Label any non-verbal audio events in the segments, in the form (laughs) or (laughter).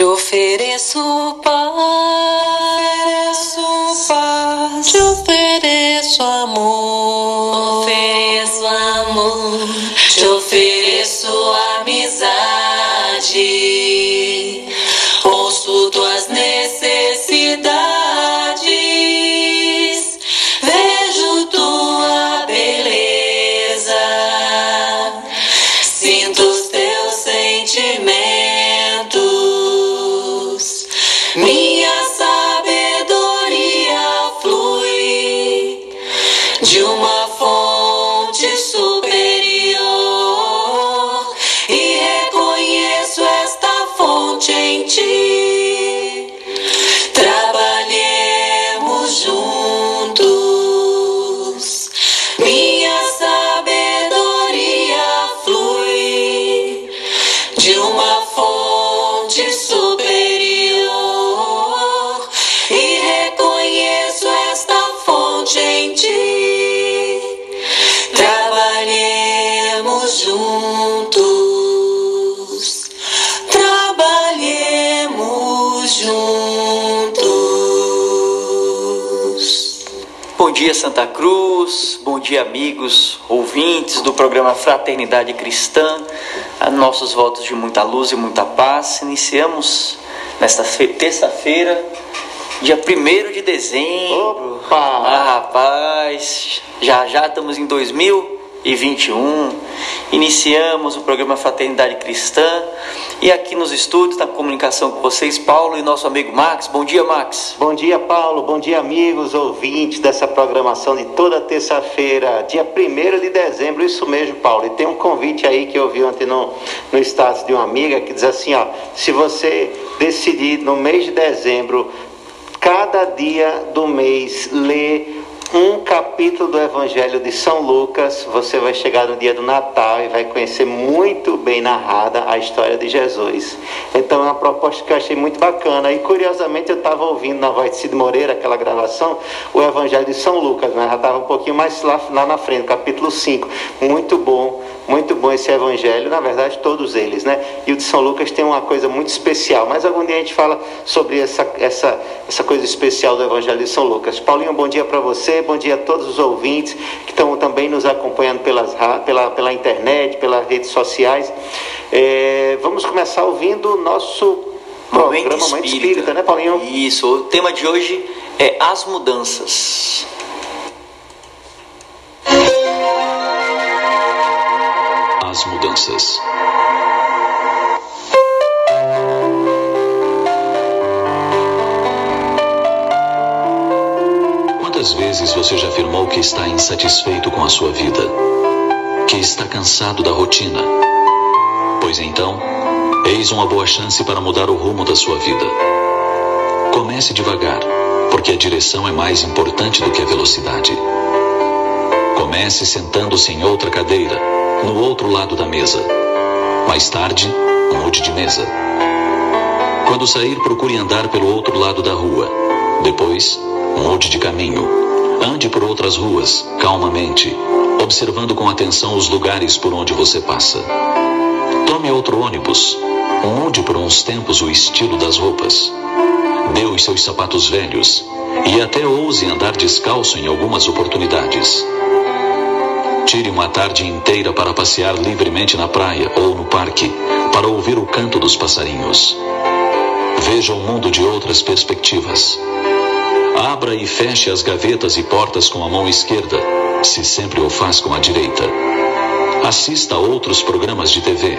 Te ofereço paz. Te ofereço amor, dia, Santa Cruz. Bom dia, amigos, ouvintes do programa Fraternidade Cristã. A nossos votos de muita luz e muita paz. Iniciamos nesta fe- terça-feira, dia 1 de dezembro. Opa! Ah, rapaz, já já estamos em 2021. Iniciamos o programa Fraternidade Cristã. E aqui nos estúdios, na comunicação com vocês, Paulo e nosso amigo Max. Bom dia, Max. Bom dia, Paulo. Bom dia, amigos, ouvintes dessa programação de toda terça-feira, dia 1 de dezembro. Isso mesmo, Paulo. E tem um convite aí que eu vi ontem no, no status de uma amiga que diz assim: ó, se você decidir no mês de dezembro, cada dia do mês, ler um capítulo do Evangelho de São Lucas, você vai chegar no dia do Natal e vai conhecer muito bem narrada a história de Jesus. Então é uma proposta que eu achei muito bacana. E curiosamente eu estava ouvindo na voz de Cid Moreira, aquela gravação, o Evangelho de São Lucas, né? já estava um pouquinho mais lá, lá na frente, capítulo 5. Muito bom, muito bom esse Evangelho, na verdade todos eles, né? E o de São Lucas tem uma coisa muito especial, mas algum dia a gente fala sobre essa, essa, essa coisa especial do Evangelho de São Lucas. Paulinho, bom dia para você, bom dia a todos os ouvintes que estão também nos acompanhando pelas, pela, pela internet, pelas redes sociais. É, vamos começar ouvindo o nosso programa Momento Espírita, né, Paulinho? Isso, o tema de hoje é as mudanças. As mudanças. Quantas vezes você já afirmou que está insatisfeito com a sua vida? Que está cansado da rotina? Pois então, eis uma boa chance para mudar o rumo da sua vida. Comece devagar, porque a direção é mais importante do que a velocidade. Comece sentando-se em outra cadeira, no outro lado da mesa. Mais tarde, mude de mesa. Quando sair, procure andar pelo outro lado da rua. Depois, mude de caminho. Ande por outras ruas, calmamente, observando com atenção os lugares por onde você passa. Tome outro ônibus. Mude por uns tempos o estilo das roupas. Dê os seus sapatos velhos e até ouse andar descalço em algumas oportunidades. Tire uma tarde inteira para passear livremente na praia ou no parque, para ouvir o canto dos passarinhos. Veja o mundo de outras perspectivas. Abra e feche as gavetas e portas com a mão esquerda, se sempre o faz com a direita. Assista a outros programas de TV.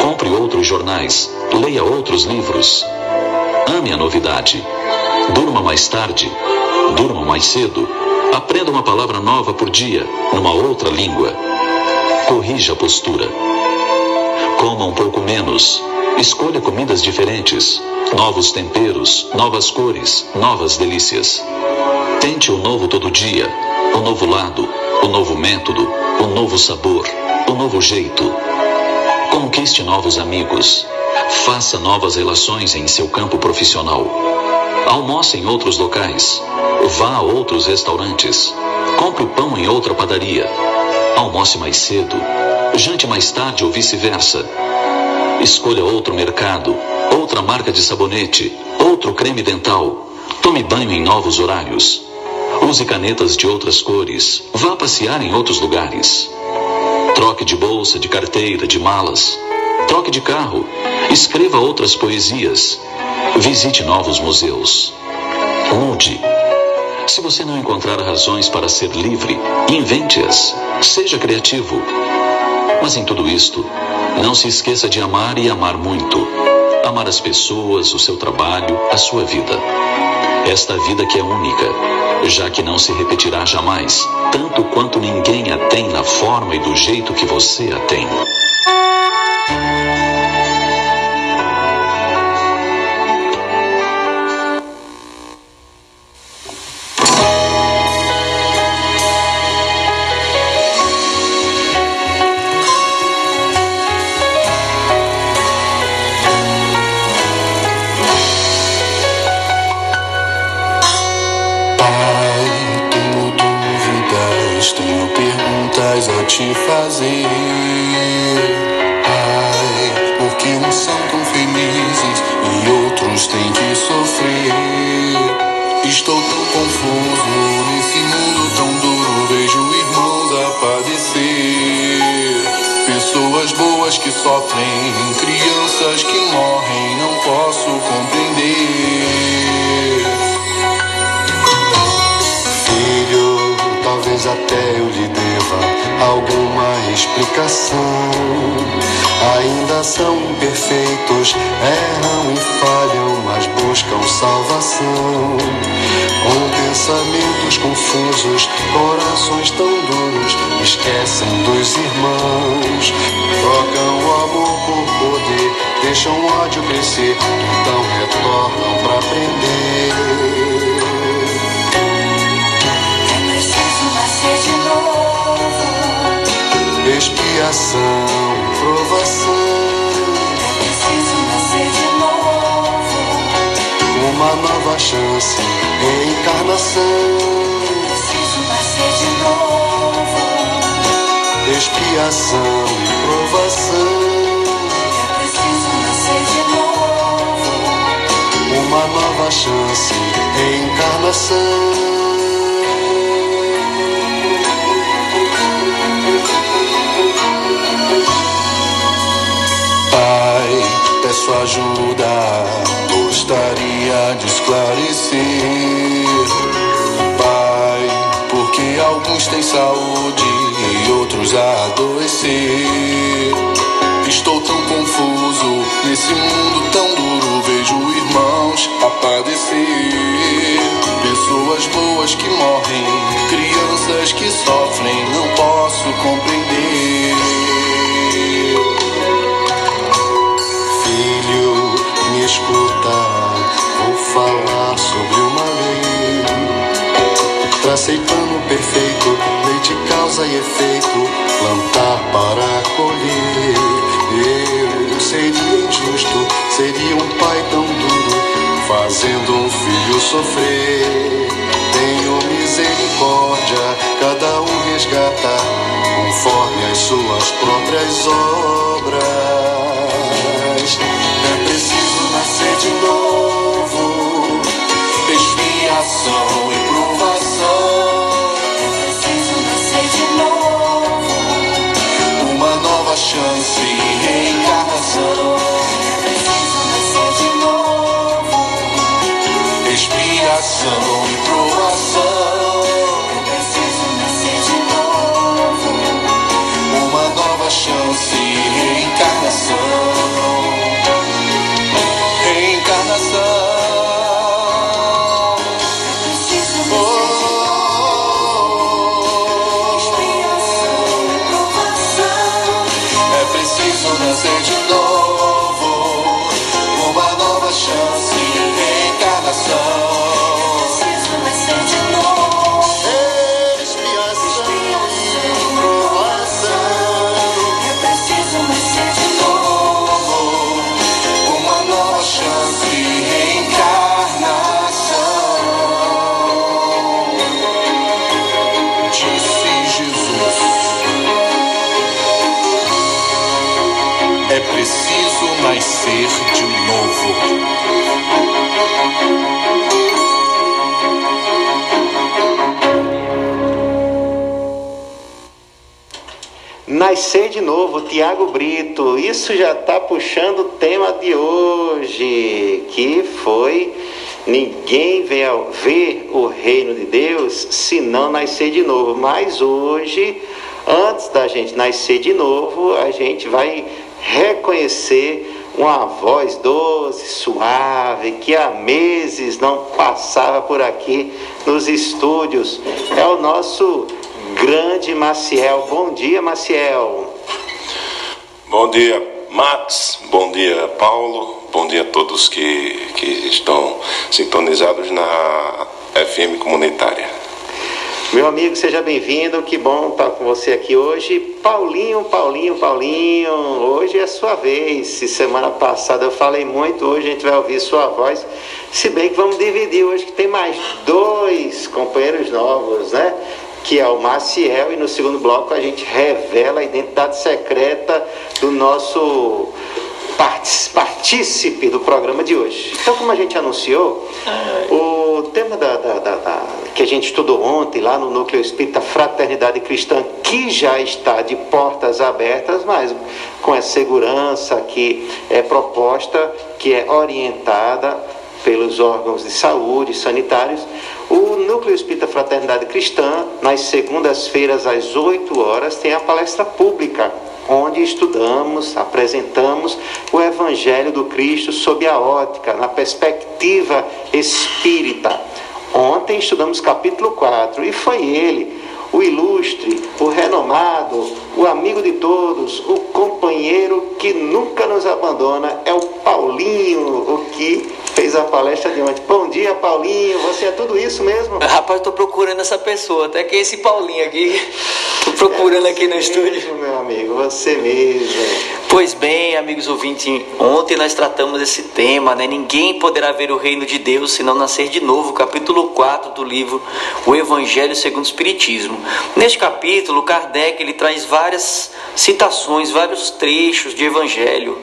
Compre outros jornais. Leia outros livros. Ame a novidade. Durma mais tarde. Durma mais cedo. Aprenda uma palavra nova por dia, numa outra língua. Corrija a postura. Coma um pouco menos. Escolha comidas diferentes. Novos temperos, novas cores, novas delícias. Tente o novo todo dia. O novo lado, o novo método, o novo sabor, o novo jeito. Conquiste novos amigos. Faça novas relações em seu campo profissional. Almoce em outros locais. Vá a outros restaurantes. Compre pão em outra padaria. Almoce mais cedo. Jante mais tarde ou vice-versa. Escolha outro mercado, outra marca de sabonete, outro creme dental. Tome banho em novos horários. Use canetas de outras cores. Vá passear em outros lugares. Troque de bolsa, de carteira, de malas. Troque de carro. Escreva outras poesias. Visite novos museus. Mude. Se você não encontrar razões para ser livre, invente-as. Seja criativo. Mas em tudo isto, não se esqueça de amar e amar muito. Amar as pessoas, o seu trabalho, a sua vida. Esta vida que é única, já que não se repetirá jamais, tanto quanto ninguém a tem na forma e do jeito que você a tem. Te fazer. Ai, porque uns são tão felizes e outros têm que sofrer. Estou tão confuso nesse mundo tão duro. Vejo irmãos a padecer. Pessoas boas que sofrem, crianças que morrem, não posso compreender. Alguma explicação. Ainda são imperfeitos, erram e falham, mas buscam salvação. Com pensamentos confusos, corações tão duros, esquecem dos irmãos. Trocam o amor por poder, deixam o ódio crescer, então retornam para aprender. Expiação, provação. É preciso nascer de novo. Uma nova chance, reencarnação. É preciso nascer de novo. Expiação e provação. É preciso nascer de novo. Uma nova chance, reencarnação. Peço ajuda, gostaria de esclarecer. Pai, porque alguns têm saúde e outros a adoecer. Estou tão confuso nesse mundo tão duro. Vejo irmãos a padecer. Pessoas boas que morrem, crianças que sofrem. Não posso compreender. Tracei plano perfeito, lei de causa e efeito, plantar para colher. Eu seria injusto, seria um pai tão duro, fazendo um filho sofrer. Tenho misericórdia, cada um resgata, conforme as suas próprias obras. de novo, expiação e chance reencarnação. Nascer de novo, Tiago Brito. Isso já está puxando o tema de hoje, que foi ninguém vem ver o reino de Deus se não nascer de novo. Mas hoje, antes da gente nascer de novo, a gente vai reconhecer uma voz doce, suave, que há meses não passava por aqui nos estúdios. É o nosso grande Maciel. Bom dia, Maciel. Bom dia, Max. Bom dia, Paulo. Bom dia a todos que, que estão sintonizados na FM comunitária. Meu amigo, seja bem-vindo. Que bom estar com você aqui hoje. Paulinho, Paulinho, Paulinho, hoje é sua vez. Se semana passada eu falei muito, hoje a gente vai ouvir sua voz. Se bem que vamos dividir hoje, que tem mais dois companheiros novos, né? Que é o Maciel, e no segundo bloco a gente revela a identidade secreta do nosso partícipe do programa de hoje. Então, como a gente anunciou, o tema da, da, da, da, que a gente estudou ontem lá no Núcleo Espírita Fraternidade Cristã, que já está de portas abertas, mas com a segurança que é proposta, que é orientada pelos órgãos de saúde sanitários, o Núcleo Espírita Fraternidade Cristã, nas segundas-feiras às 8 horas, tem a palestra pública, onde estudamos, apresentamos o Evangelho do Cristo sob a ótica, na perspectiva espírita. Ontem estudamos capítulo 4 e foi ele, o ilustre, o renomado, o amigo de todos, o companheiro que nunca nos abandona, é o Paulinho, o que fez a palestra de ontem. Bom dia, Paulinho, você é tudo isso mesmo? Rapaz, estou procurando essa pessoa, até que esse Paulinho aqui, estou procurando é aqui no mesmo, estúdio. meu amigo, você mesmo. Pois bem, amigos ouvintes, ontem nós tratamos esse tema, né? Ninguém poderá ver o reino de Deus se não nascer de novo, capítulo 4 do livro O Evangelho segundo o Espiritismo. Neste capítulo, Kardec ele traz várias citações, vários trechos de evangelho,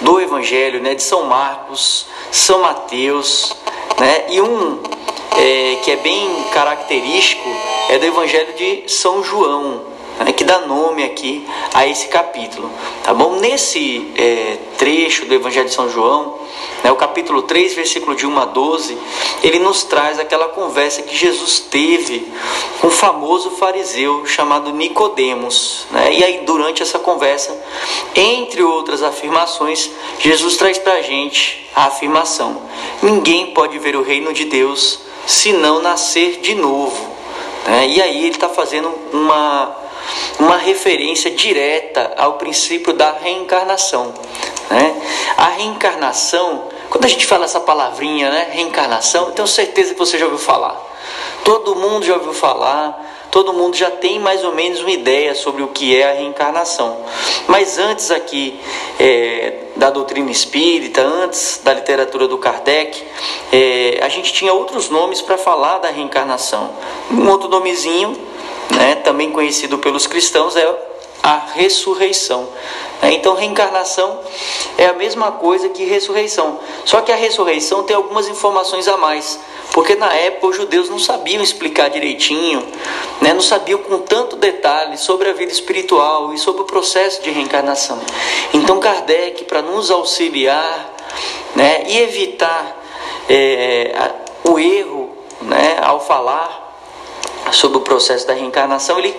do evangelho, né, de São Marcos, São Mateus, né? E um é, que é bem característico é do evangelho de São João, né, que dá nome aqui a esse capítulo, tá bom? Nesse é, trecho do Evangelho de São João, né, o capítulo 3, versículo de 1 a 12, ele nos traz aquela conversa que Jesus teve com o famoso fariseu chamado Nicodemos, né? E aí durante essa conversa, entre outras afirmações, Jesus traz para a gente a afirmação: ninguém pode ver o reino de Deus se não nascer de novo. Né? E aí ele está fazendo uma uma referência direta ao princípio da reencarnação. Né? A reencarnação, quando a gente fala essa palavrinha, né, reencarnação, tenho certeza que você já ouviu falar. Todo mundo já ouviu falar, todo mundo já tem mais ou menos uma ideia sobre o que é a reencarnação. Mas antes aqui é, da doutrina espírita, antes da literatura do Kardec, é, a gente tinha outros nomes para falar da reencarnação. Um outro nomezinho né, também conhecido pelos cristãos, é a ressurreição. Né? Então, reencarnação é a mesma coisa que ressurreição. Só que a ressurreição tem algumas informações a mais. Porque na época os judeus não sabiam explicar direitinho, né? não sabiam com tanto detalhe sobre a vida espiritual e sobre o processo de reencarnação. Então Kardec, para nos auxiliar né? e evitar é, o erro né? ao falar sobre o processo da reencarnação, ele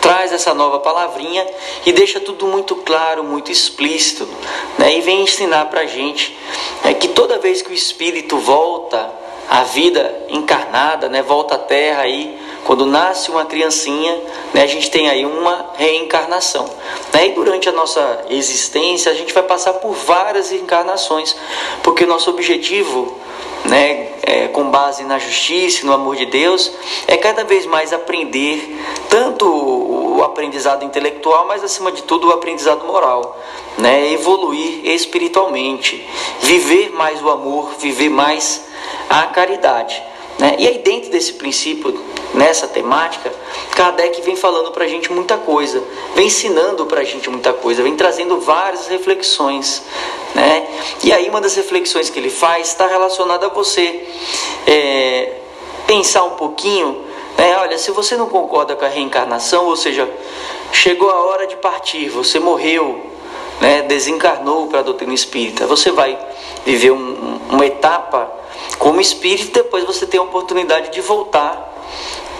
traz essa nova palavrinha e deixa tudo muito claro, muito explícito, né? e vem ensinar para a gente né, que toda vez que o espírito volta à vida encarnada, né, volta à terra aí, quando nasce uma criancinha, né, a gente tem aí uma reencarnação. Né? E durante a nossa existência, a gente vai passar por várias reencarnações, porque o nosso objetivo né, é, com base na justiça no amor de Deus, é cada vez mais aprender tanto o aprendizado intelectual, mas acima de tudo o aprendizado moral, né, evoluir espiritualmente, viver mais o amor, viver mais a caridade. Né? E aí, dentro desse princípio, nessa temática, Kardec vem falando para a gente muita coisa, vem ensinando para a gente muita coisa, vem trazendo várias reflexões. Né? E aí, uma das reflexões que ele faz está relacionada a você é, pensar um pouquinho. Né? Olha, se você não concorda com a reencarnação, ou seja, chegou a hora de partir, você morreu, né, desencarnou para a doutrina espírita, você vai viver um, uma etapa como espírito, depois você tem a oportunidade de voltar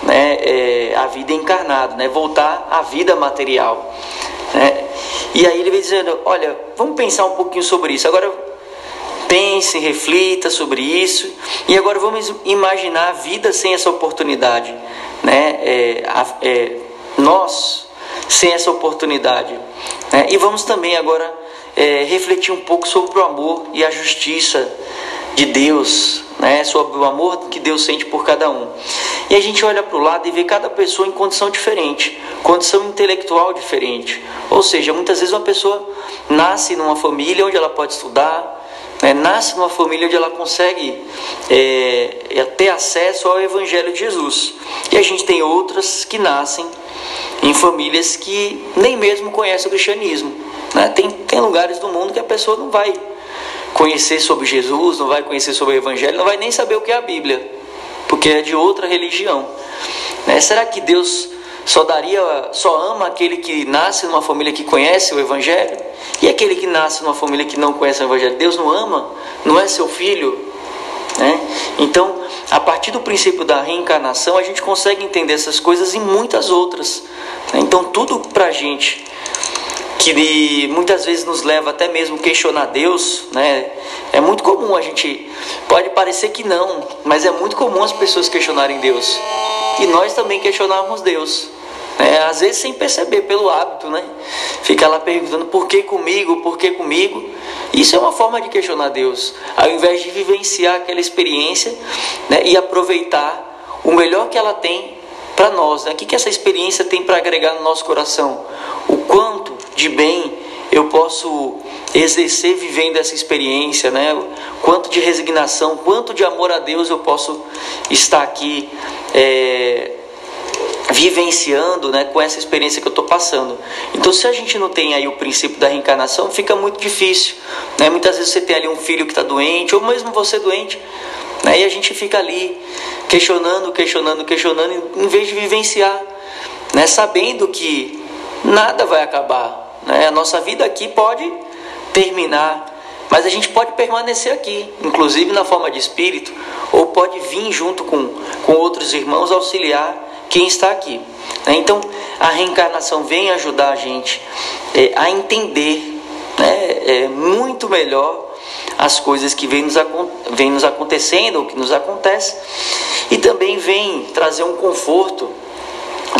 né, é, à vida encarnada, né, voltar à vida material. Né? E aí ele vem dizendo: olha, vamos pensar um pouquinho sobre isso. Agora pense, reflita sobre isso. E agora vamos imaginar a vida sem essa oportunidade. Né? É, é, nós sem essa oportunidade. Né? E vamos também agora é, refletir um pouco sobre o amor e a justiça de Deus, né? sobre o amor que Deus sente por cada um. E a gente olha para o lado e vê cada pessoa em condição diferente, condição intelectual diferente. Ou seja, muitas vezes uma pessoa nasce numa família onde ela pode estudar, né? nasce numa família onde ela consegue é, ter acesso ao Evangelho de Jesus. E a gente tem outras que nascem em famílias que nem mesmo conhecem o cristianismo. Né? Tem, tem lugares do mundo que a pessoa não vai conhecer sobre Jesus, não vai conhecer sobre o Evangelho, não vai nem saber o que é a Bíblia, porque é de outra religião. Né? Será que Deus só daria, só ama aquele que nasce numa família que conhece o Evangelho? E aquele que nasce numa família que não conhece o Evangelho? Deus não ama? Não é seu filho? Né? Então, a partir do princípio da reencarnação, a gente consegue entender essas coisas e muitas outras. Né? Então, tudo para a gente que muitas vezes nos leva até mesmo questionar Deus, né? É muito comum a gente pode parecer que não, mas é muito comum as pessoas questionarem Deus e nós também questionarmos Deus. Né? Às vezes sem perceber, pelo hábito, né? Fica lá perguntando por que comigo, por que comigo. Isso é uma forma de questionar Deus, ao invés de vivenciar aquela experiência né? e aproveitar o melhor que ela tem para nós. Né? O que, que essa experiência tem para agregar no nosso coração? O quanto de bem eu posso exercer vivendo essa experiência, né? Quanto de resignação, quanto de amor a Deus eu posso estar aqui é, vivenciando, né? Com essa experiência que eu estou passando. Então, se a gente não tem aí o princípio da reencarnação, fica muito difícil, né? Muitas vezes você tem ali um filho que está doente, ou mesmo você doente, né? E a gente fica ali questionando, questionando, questionando, em vez de vivenciar, né? Sabendo que nada vai acabar, né? A nossa vida aqui pode terminar, mas a gente pode permanecer aqui, inclusive na forma de espírito, ou pode vir junto com, com outros irmãos auxiliar quem está aqui. Né? Então, a reencarnação vem ajudar a gente é, a entender né, é, muito melhor as coisas que vem nos, vem nos acontecendo, o que nos acontece, e também vem trazer um conforto,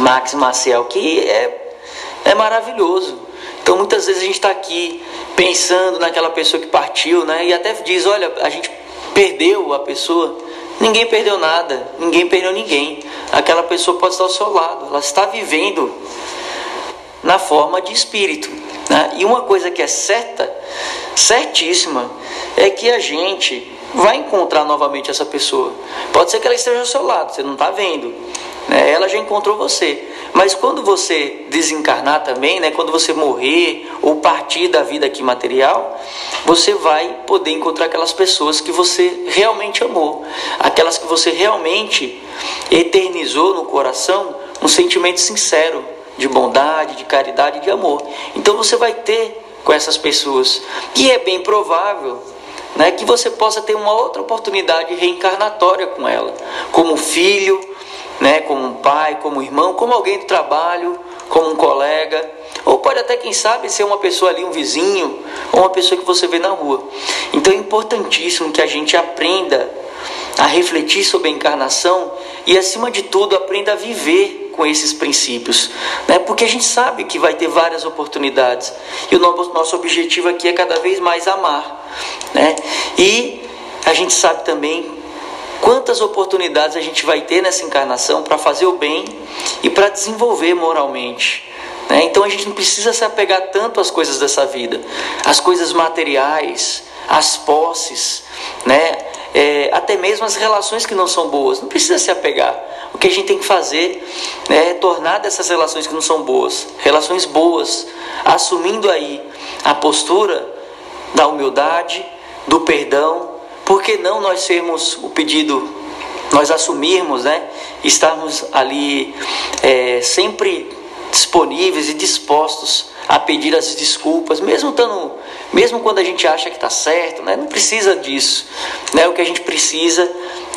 Max Marcel, que é, é maravilhoso. Então muitas vezes a gente está aqui pensando naquela pessoa que partiu, né? E até diz, olha, a gente perdeu a pessoa. Ninguém perdeu nada, ninguém perdeu ninguém. Aquela pessoa pode estar ao seu lado, ela está vivendo na forma de espírito. Né? E uma coisa que é certa, certíssima, é que a gente vai encontrar novamente essa pessoa. Pode ser que ela esteja ao seu lado, você não está vendo. Né? Ela já encontrou você. Mas quando você desencarnar também, né? quando você morrer ou partir da vida aqui material, você vai poder encontrar aquelas pessoas que você realmente amou, aquelas que você realmente eternizou no coração um sentimento sincero de bondade, de caridade, de amor. Então você vai ter com essas pessoas. E é bem provável né, que você possa ter uma outra oportunidade reencarnatória com ela, como filho, né, como um pai, como um irmão, como alguém do trabalho, como um colega, ou pode até, quem sabe, ser uma pessoa ali, um vizinho, ou uma pessoa que você vê na rua. Então é importantíssimo que a gente aprenda a refletir sobre a encarnação e, acima de tudo, aprenda a viver com esses princípios, né? porque a gente sabe que vai ter várias oportunidades e o nosso objetivo aqui é cada vez mais amar, né? e a gente sabe também Quantas oportunidades a gente vai ter nessa encarnação para fazer o bem e para desenvolver moralmente? Né? Então a gente não precisa se apegar tanto às coisas dessa vida, às coisas materiais, às posses, né? É, até mesmo as relações que não são boas. Não precisa se apegar. O que a gente tem que fazer é tornar dessas relações que não são boas, relações boas, assumindo aí a postura da humildade, do perdão por que não nós sermos o pedido, nós assumirmos, né? Estarmos ali é, sempre disponíveis e dispostos a pedir as desculpas, mesmo, tando, mesmo quando a gente acha que está certo, né? não precisa disso. Né? O que a gente precisa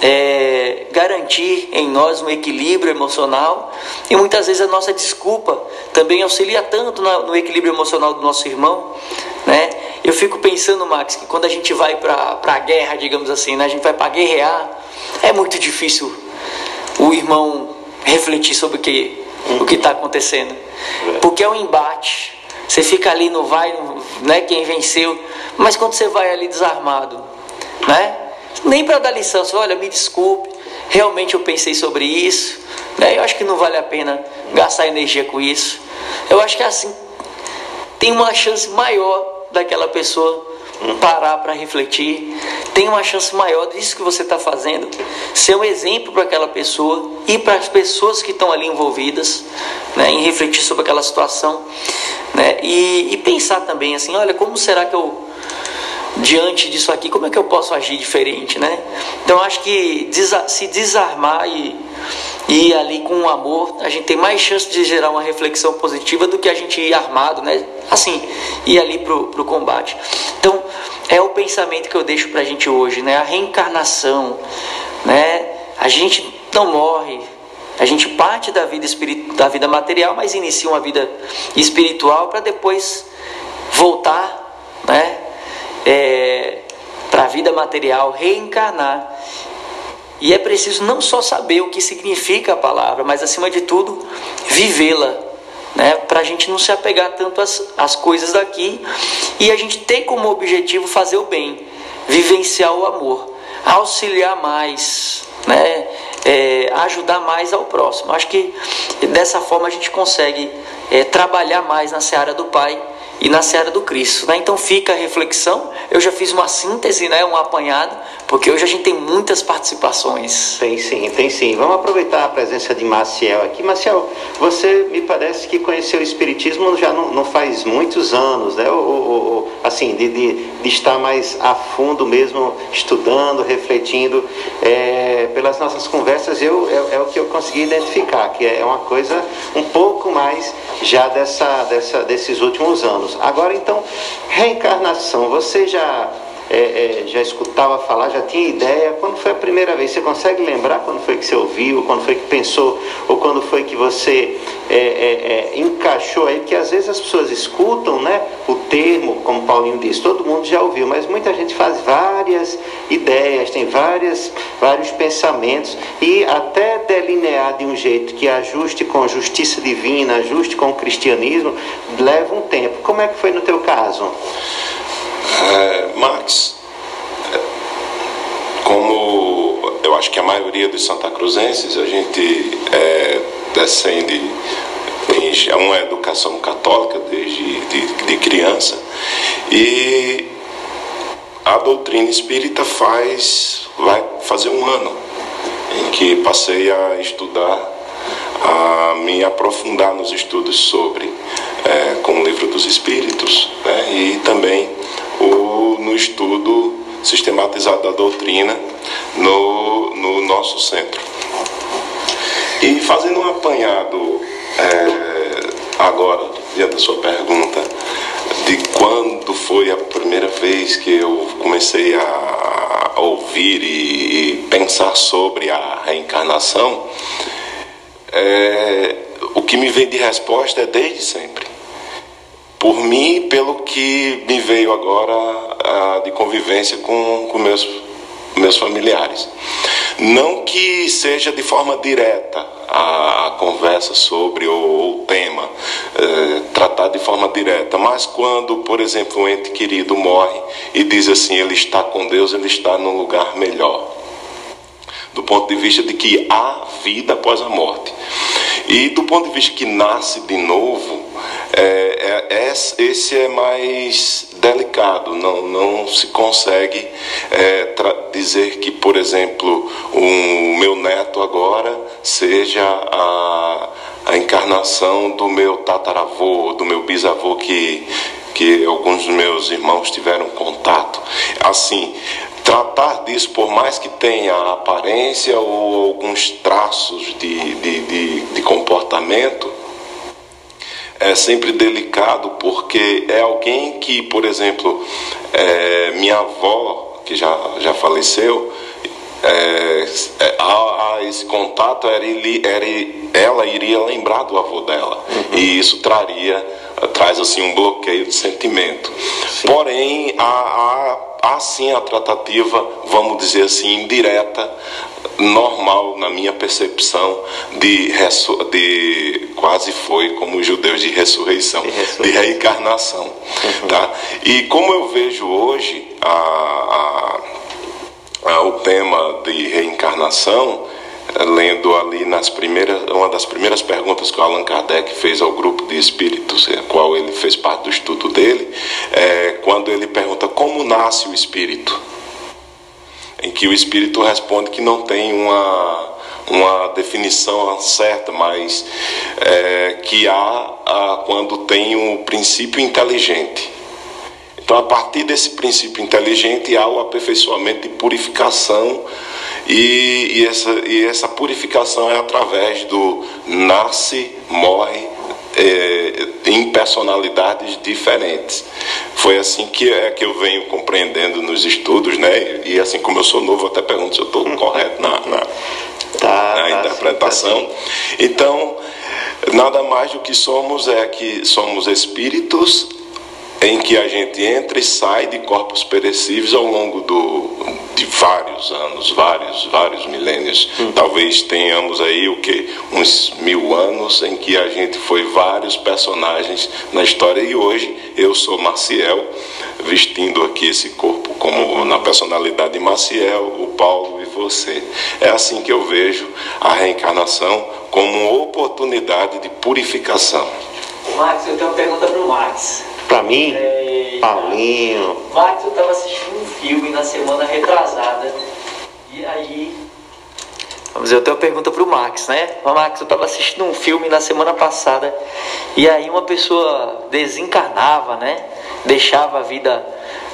é garantir em nós um equilíbrio emocional e muitas vezes a nossa desculpa também auxilia tanto no equilíbrio emocional do nosso irmão. Né? Eu fico pensando, Max, que quando a gente vai para a guerra, digamos assim, né? a gente vai para guerrear, é muito difícil o irmão refletir sobre o que o que está acontecendo, porque é um embate. Você fica ali, não vai, né, quem venceu. Mas quando você vai ali desarmado, né? Nem para dar lição, você, olha, me desculpe, realmente eu pensei sobre isso. Né, eu acho que não vale a pena gastar energia com isso. Eu acho que assim tem uma chance maior daquela pessoa parar para refletir, tem uma chance maior disso que você está fazendo, ser um exemplo para aquela pessoa e para as pessoas que estão ali envolvidas, né, em refletir sobre aquela situação, né, e, e pensar também assim, olha, como será que eu diante disso aqui, como é que eu posso agir diferente, né? Então acho que se desarmar e, e ir ali com amor, a gente tem mais chance de gerar uma reflexão positiva do que a gente ir armado, né? Assim, ir ali pro, pro combate. Então é o pensamento que eu deixo para a gente hoje, né? A reencarnação, né? A gente não morre, a gente parte da vida espiritual, da vida material, mas inicia uma vida espiritual para depois voltar, né? É, para a vida material, reencarnar. E é preciso não só saber o que significa a palavra, mas acima de tudo, vivê-la, né? para a gente não se apegar tanto às, às coisas daqui e a gente ter como objetivo fazer o bem, vivenciar o amor, auxiliar mais, né? É, ajudar mais ao próximo. Acho que dessa forma a gente consegue é, trabalhar mais na seara do Pai e na seara do Cristo. Né? Então fica a reflexão. Eu já fiz uma síntese, né? um apanhado, porque hoje a gente tem muitas participações. Tem sim, tem sim. Vamos aproveitar a presença de Maciel aqui. Maciel, você me parece que conheceu o Espiritismo já não, não faz muitos anos, né? Ou, ou, ou assim, de, de, de, estar mais a fundo mesmo, estudando, refletindo. É, pelas nossas conversas, eu, é, é o que eu consegui identificar, que é uma coisa um pouco mais já dessa, dessa, desses últimos anos. Agora, então, reencarnação, você já, é, é, já escutava falar, já tinha ideia? Quando foi a primeira vez? Você consegue lembrar quando foi que você ouviu, quando foi que pensou, ou quando foi que você é, é, é encaixou aí? Porque às vezes as pessoas escutam né, o termo, como Paulinho disse, todo mundo já ouviu, mas muita gente faz várias ideias, tem várias, vários pensamentos, e até delinear de um jeito que ajuste com a justiça divina, ajuste com o cristianismo, leva um tempo. Como é que foi no teu caso? É, Max, é, como eu acho que a maioria dos Santa Cruzenses, a gente é, descende em uma educação católica desde de, de criança e a doutrina espírita faz vai fazer um ano em que passei a estudar a me aprofundar nos estudos sobre é, com o livro dos espíritos né, e também o, no estudo sistematizado da doutrina no, no nosso centro. E fazendo um apanhado é, agora, diante da sua pergunta, de quando foi a primeira vez que eu comecei a ouvir e pensar sobre a reencarnação, é, o que me vem de resposta é desde sempre por mim pelo que me veio agora de convivência com, com meus, meus familiares. Não que seja de forma direta a, conversa sobre o, o tema, é, tratar de forma direta, mas quando, por exemplo, um ente querido morre e diz assim: ele está com Deus, ele está num lugar melhor do ponto de vista de que há vida após a morte. E do ponto de vista que nasce de novo, é, é, esse é mais delicado, não, não se consegue é, dizer que, por exemplo, o meu neto agora seja a, a encarnação do meu tataravô, do meu bisavô que, que alguns dos meus irmãos tiveram contato. Assim, tratar disso, por mais que tenha aparência ou alguns traços de, de, de, de comportamento, é sempre delicado porque é alguém que, por exemplo, é, minha avó, que já, já faleceu, é, é, a, a, esse contato era, era, ela iria lembrar do avô dela uhum. e isso traria traz assim um bloqueio de sentimento sim. porém há, há, há sim a tratativa vamos dizer assim indireta normal na minha percepção de, de quase foi como os judeus de ressurreição, de, ressurreição. de reencarnação uhum. tá e como eu vejo hoje a, a ah, o tema de reencarnação, eh, lendo ali nas primeiras, uma das primeiras perguntas que o Allan Kardec fez ao grupo de espíritos, a qual ele fez parte do estudo dele, é quando ele pergunta como nasce o espírito, em que o espírito responde que não tem uma uma definição certa, mas é, que há a, quando tem um princípio inteligente. Então, a partir desse princípio inteligente, há o aperfeiçoamento e purificação, e, e, essa, e essa purificação é através do nasce, morre, é, em personalidades diferentes. Foi assim que é que eu venho compreendendo nos estudos, né? E assim como eu sou novo, até pergunto se eu estou (laughs) correto na, na, tá, na tá, interpretação. Sim, tá, então, nada mais do que somos é que somos espíritos em que a gente entra e sai de corpos perecíveis ao longo do, de vários anos, vários, vários milênios. Hum. Talvez tenhamos aí o que uns mil anos em que a gente foi vários personagens na história e hoje eu sou Maciel, vestindo aqui esse corpo como na personalidade de Maciel, o Paulo e você. É assim que eu vejo a reencarnação como uma oportunidade de purificação. Max, eu tenho uma pergunta para o Max. Pra mim, é, Paulinho. Max, eu tava assistindo um filme na semana retrasada. E aí. Vamos ver, eu tenho uma pergunta pro Max, né? Max, eu tava assistindo um filme na semana passada. E aí uma pessoa desencarnava, né? Deixava a vida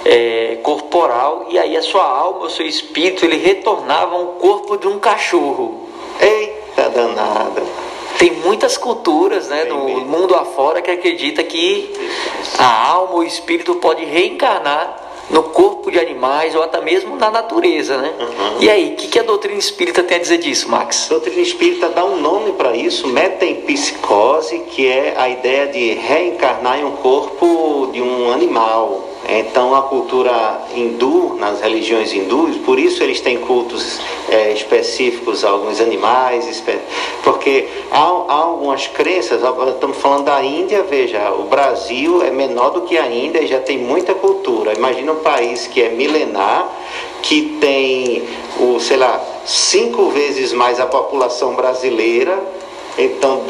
é, corporal. E aí a sua alma, o seu espírito, ele retornava ao corpo de um cachorro. Eita danada. Tem muitas culturas né, no mundo afora que acredita que a alma, o espírito pode reencarnar no corpo de animais ou até mesmo na natureza, né? Uhum. E aí, o que, que, a doutrina espírita tem a dizer disso, Max? A doutrina espírita dá um nome para isso, metempsicose, que é a ideia de reencarnar em um corpo de um animal, então, a cultura hindu, nas religiões hindus, por isso eles têm cultos é, específicos a alguns animais, porque há, há, algumas crenças, estamos falando da Índia, veja, o Brasil é menor do que a Índia e já tem muita cultura. Imagina um país que é milenar, que tem, o, sei lá, cinco vezes mais a população brasileira então,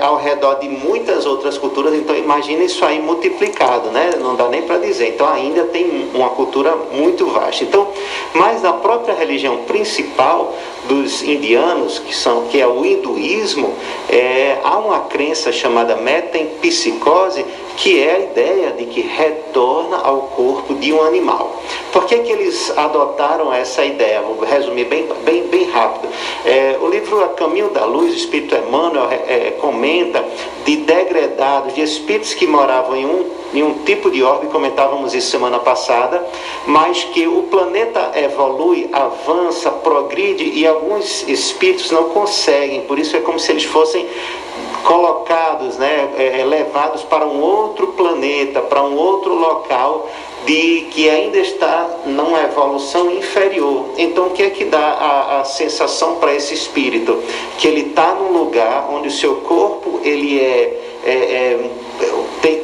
ao redor de muitas outras culturas, então imagina isso aí multiplicado, né? Não dá nem para dizer. Então ainda tem uma cultura muito vasta. Então, mas na própria religião principal dos indianos, que são que é o hinduísmo, é, há uma crença chamada metempsicose, que é a ideia de que retorna ao corpo de um animal. Por que, que eles adotaram essa ideia? Vou resumir bem, bem, bem rápido. É, o livro A Caminho da Luz, o Espírito Emmanuel é, é, comenta de degredados, de espíritos que moravam em um, em um tipo de orbe, comentávamos isso semana passada, mas que o planeta evolui, avança, progride e alguns espíritos não conseguem, por isso é como se eles fossem colocados, né, é, levados para um outro planeta, para um outro local de que ainda está numa evolução inferior. Então, o que é que dá a, a sensação para esse espírito? Que ele está num lugar onde o seu corpo ele é, é, é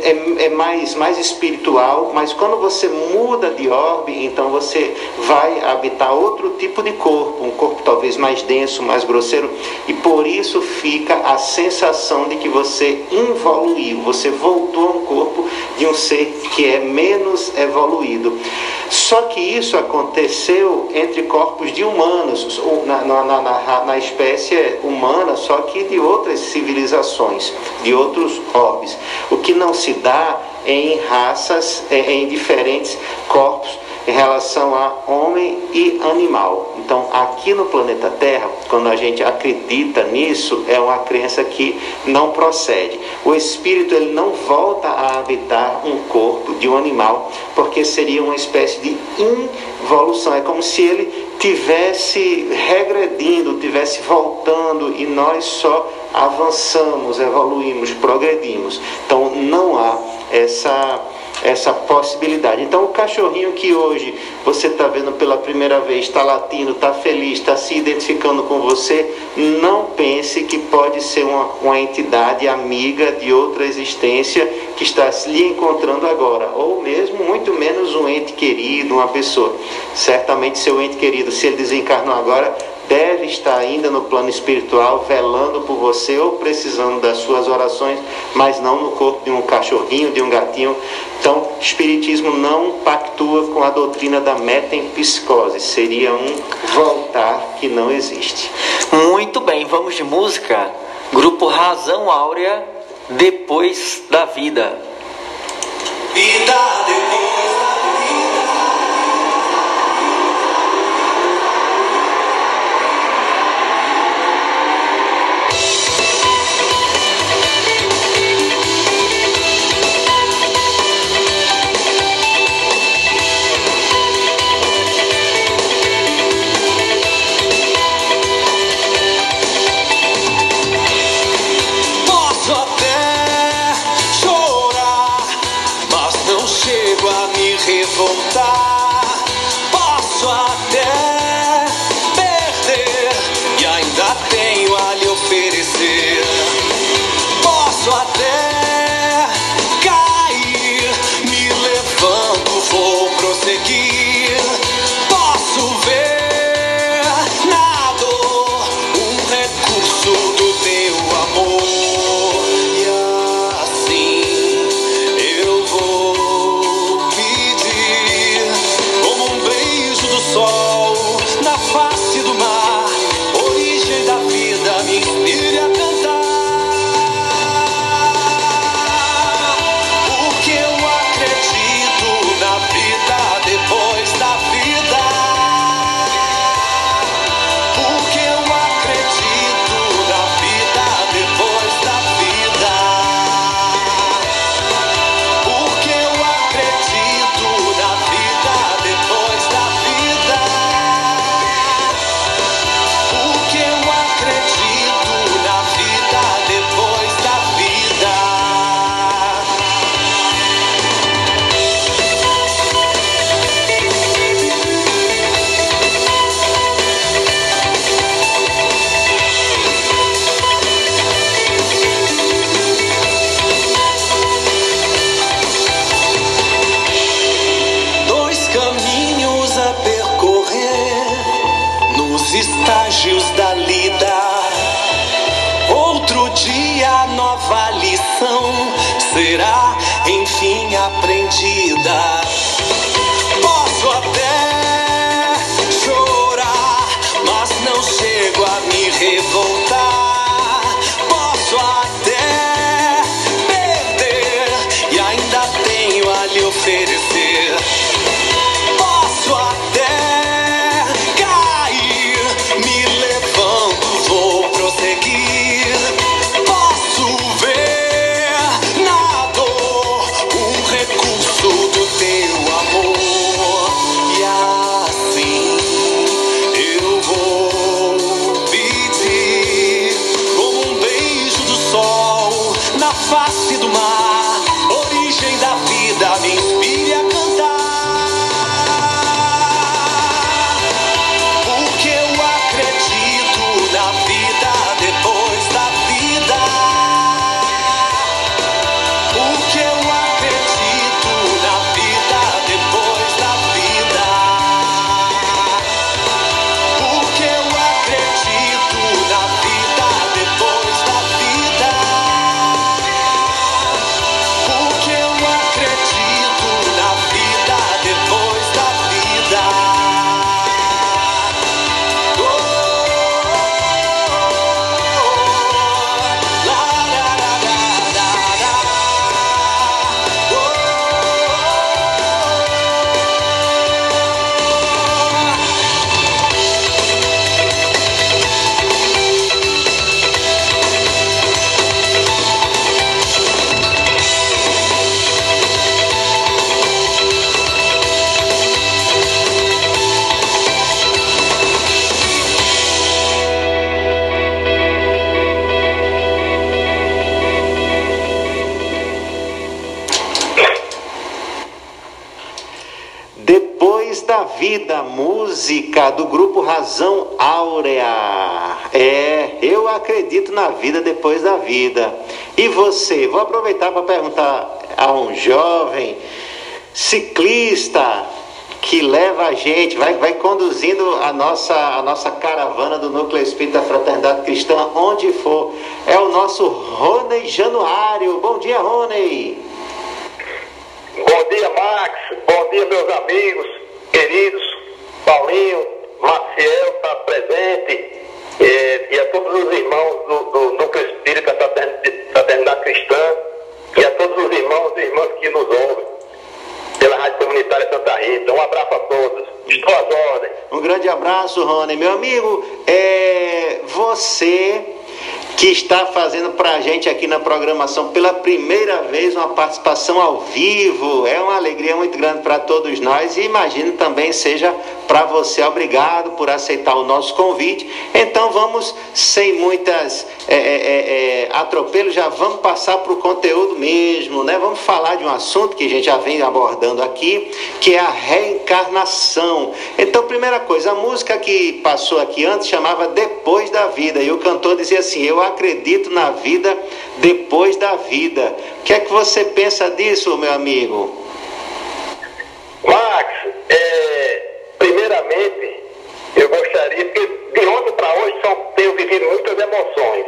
é, é, mais, mais espiritual, mas quando você muda de orbe, então você vai habitar outro tipo de corpo, um corpo talvez mais denso, mais grosseiro, e por isso fica a sensação de que você evoluiu, você voltou a um corpo de um ser que é menos evoluído. Só que isso aconteceu entre corpos de humanos, na, na, na, na espécie humana, só que de outras civilizações, de outros orbes. O que não se dá em raças, em diferentes corpos em relação a homem e animal. Então, aqui no planeta Terra, quando a gente acredita nisso, é uma crença que não procede. O espírito ele não volta a habitar um corpo de um animal, porque seria uma espécie de involução. É como se ele tivesse regredindo, tivesse voltando e nós só avançamos, evoluímos, progredimos. Então, não há essa essa possibilidade. Então, o cachorrinho que hoje você está vendo pela primeira vez, está latindo, está feliz, está se identificando com você, não pense que pode ser uma, uma entidade amiga de outra existência que está lhe encontrando agora, ou mesmo muito menos um ente querido, uma pessoa. Certamente, seu ente querido, se ele desencarnou agora, deve estar ainda no plano espiritual, velando por você ou precisando das suas orações, mas não no corpo de um cachorrinho, de um gatinho. Então, Espiritismo não pactua com a doutrina da metempsicose, seria um voltar que não existe. Muito bem, vamos de música. Grupo Razão Áurea, depois da vida. Vida depois Razão Áurea. É, eu acredito na vida depois da vida. E você? Vou aproveitar para perguntar a um jovem ciclista que leva a gente, vai, vai conduzindo a nossa, a nossa caravana do Núcleo Espírita da Fraternidade Cristã, onde for. É o nosso Rony Januário. Bom dia, Rony. Bom dia, Max. Bom dia, meus amigos, queridos. Paulinho, Maciel está presente. E, a todos os irmãos do, do Núcleo Espírita da Fraternidade Cristã. E a todos os irmãos e irmãs que nos ouvem pela Rádio Comunitária Santa Rita. Um abraço a todos. Estou às ordens. Um grande abraço, Rony. Meu amigo, é você que está fazendo para a gente aqui na programação pela primeira vez uma participação ao vivo. É uma alegria muito grande para todos nós e imagino também seja para você. Obrigado por aceitar o nosso convite. Então vamos, sem muitas é, é, é, atropelos, já vamos passar para o conteúdo mesmo, né? Vamos falar de um assunto que a gente já vem abordando aqui, que é a reencarnação. Então, primeira coisa, a música que passou aqui antes chamava Depois da Vida e o cantor dizia assim: Eu acredito na vida depois da vida. O que é que você pensa disso, meu amigo? Max, é, primeiramente, eu gostaria, porque de ontem para hoje são, tenho vivido muitas emoções.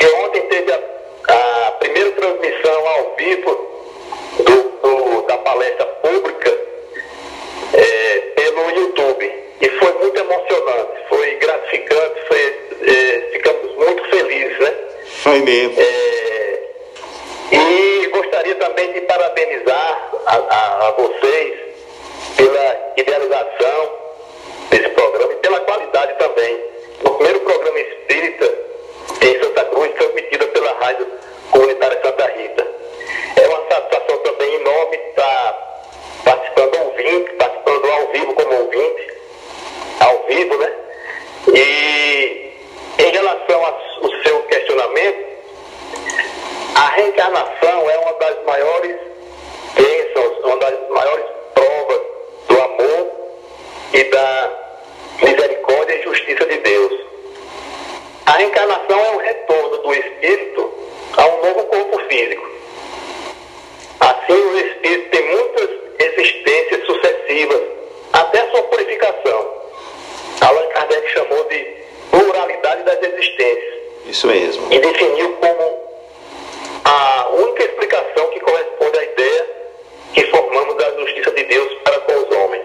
E ontem teve a, a primeira transmissão ao vivo do, do, da palestra pública é, pelo YouTube. E foi muito emocionante, foi gratificante, foi, é, ficamos muito felizes, né? Foi mesmo. É, e gostaria também de parabenizar a, a, a vocês pela idealização desse programa e pela qualidade também. O primeiro programa espírita em Santa Cruz, transmitida pela Rádio Comunitária Santa Rita. É uma satisfação também enorme estar participando ouvinte, participando ao vivo como ouvinte, ao vivo, né? E em relação ao seu questionamento, a reencarnação é uma das maiores bênçãos, uma das maiores provas do amor e da misericórdia e justiça de Deus. A reencarnação é o retorno do espírito a um novo corpo físico. Assim, o espírito tem muitas existências sucessivas até sua purificação. Allan Kardec chamou de pluralidade das existências. Isso mesmo. E definiu como a única explicação que corresponde à ideia que formamos da justiça de Deus para com os homens.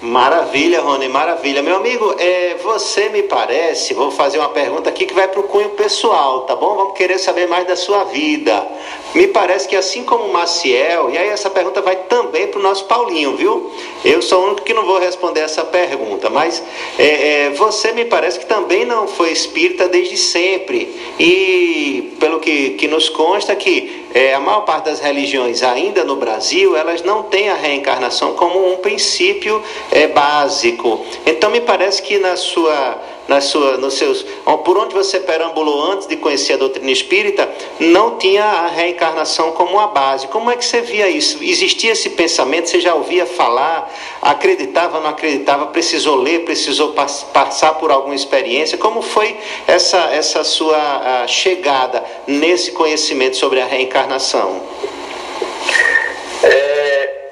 Maravilha, Rony, maravilha. Meu amigo, é, você me parece, vou fazer uma pergunta aqui que vai para o cunho pessoal, tá bom? Vamos querer saber mais da sua vida. Me parece que assim como o Maciel, e aí essa pergunta vai também para o nosso Paulinho, viu? Eu sou o único que não vou responder essa pergunta, mas é, é, você me parece que também não foi espírita desde sempre. E pelo que, que nos consta que é, a maior parte das religiões ainda no Brasil, elas não têm a reencarnação como um princípio é, básico. Então me parece que na sua, na sua, nos seus, por onde você perambulou antes de conhecer a doutrina espírita, não tinha a reencarnação como uma base. Como é que você via isso? Existia esse pensamento? Você já ouvia falar? Acreditava, não acreditava? Precisou ler? Precisou pass passar por alguma experiência? Como foi essa essa sua chegada nesse conhecimento sobre a reencarnação? É,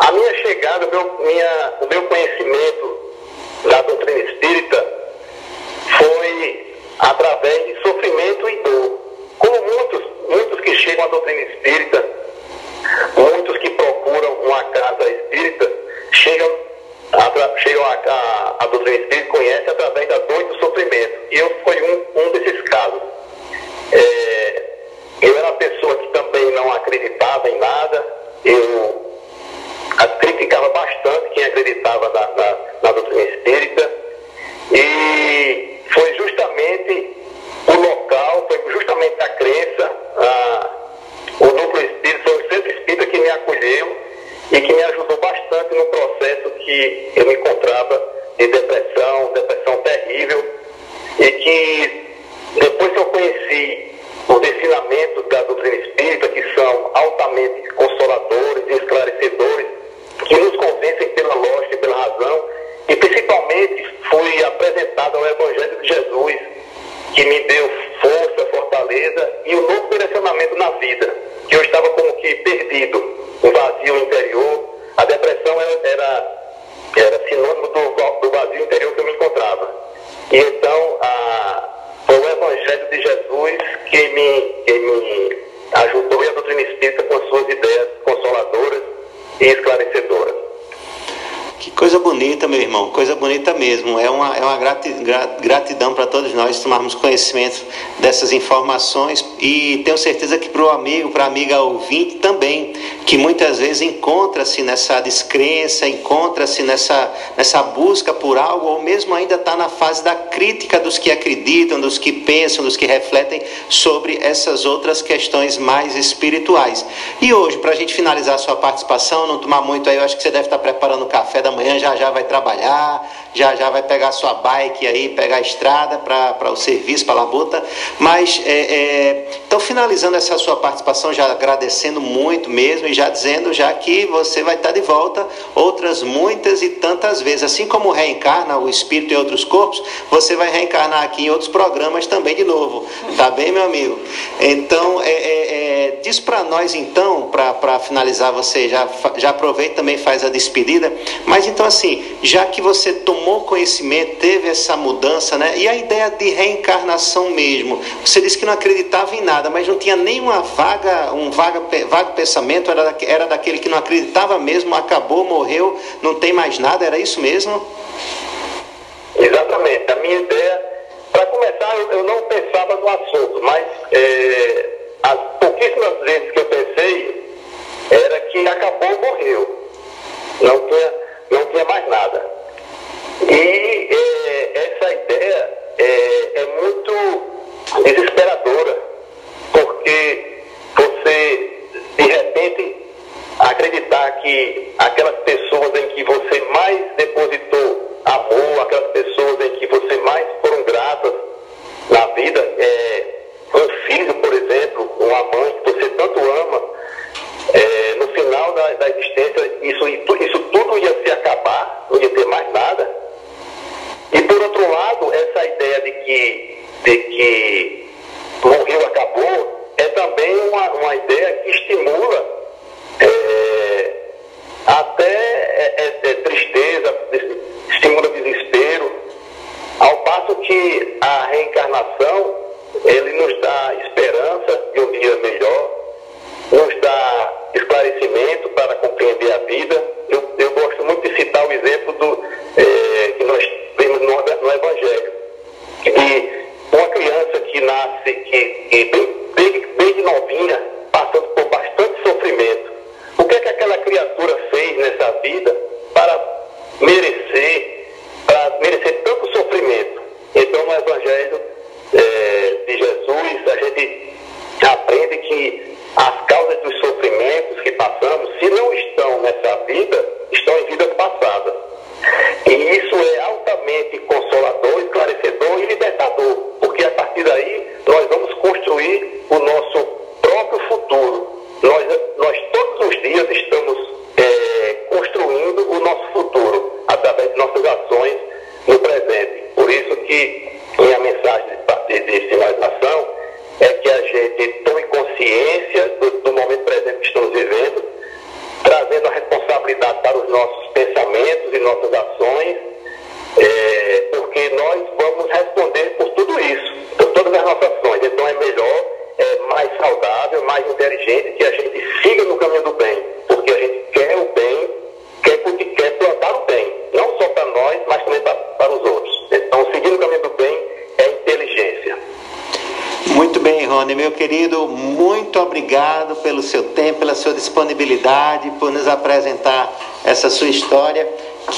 a minha chegada, o meu, minha, o meu conhecimento da doutrina espírita foi através de sofrimento e dor. Como muitos, muitos que chegam à doutrina espírita, muitos que procuram uma casa espírita, chegam, a, chegam a, a, a doutrina espírita conhecem através da dor e do sofrimento. E eu fui um, um desses casos. É, eu era uma pessoa que também não acreditava em nada, eu criticava bastante quem acreditava na, na, na doutrina espírita. E foi justamente o local, foi justamente a crença, a, o núcleo espírita, foi o centro espírita que me acolheu e que me ajudou bastante no processo que eu me encontrava de depressão, depressão terrível, e que depois que eu conheci os ensinamentos da doutrina espírita, que são altamente consoladores e esclarecedores, que nos convencem pela lógica e pela razão, e principalmente fui apresentado ao Evangelho de Jesus, que me deu força, fortaleza e um novo direcionamento na vida, que eu estava como que perdido, um vazio interior. A depressão era, era, sinônimo do, do vazio interior que eu me encontrava. E então, a, foi o Evangelho de Jesus que me, que me ajudou e a doutrina espírita com suas ideias consoladoras e esclarecedoras. Que coisa bonita, meu irmão, coisa bonita mesmo. É uma, é uma gratidão para todos nós tomarmos conhecimento dessas informações e tenho certeza que para o amigo, para a amiga ouvinte também, que muitas vezes encontra-se nessa descrença, encontra-se nessa, nessa busca por algo, ou mesmo ainda está na fase da crítica dos que acreditam, dos que pensam, dos que refletem sobre essas outras questões mais espirituais. E hoje, para a gente finalizar a sua participação, não tomar muito aí, eu acho que você deve estar preparando o café da da manhã já já vai trabalhar, já já vai pegar sua bike aí, pegar a estrada para o serviço, para a labuta. Mas, é, é, então, finalizando essa sua participação, já agradecendo muito mesmo e já dizendo já que você vai estar de volta outras muitas e tantas vezes. Assim como reencarna o espírito em outros corpos, você vai reencarnar aqui em outros programas também de novo. Tá bem, meu amigo? Então, é, é, é diz para nós então, para finalizar, você já, já aproveita também faz a despedida, mas então, assim, já que você tomou conhecimento, teve essa mudança, né? E a ideia de reencarnação mesmo. Você disse que não acreditava em nada, mas não tinha nenhuma vaga, um vaga, vago pensamento, era, era daquele que não acreditava mesmo, acabou, morreu, não tem mais nada, era isso mesmo? Exatamente. A minha ideia, para começar, eu, não pensava no assunto, mas é, as pouquíssimas vezes que eu pensei era que acabou, morreu. Não tinha não tinha mais nada. E é, essa ideia é, é muito desesperadora, porque você, de repente, acreditar que aquelas pessoas em que você mais depositou amor, aquelas pessoas em que você mais foram gratas na vida, é, um filho, por exemplo, uma mãe que você tanto ama, é, no final da, da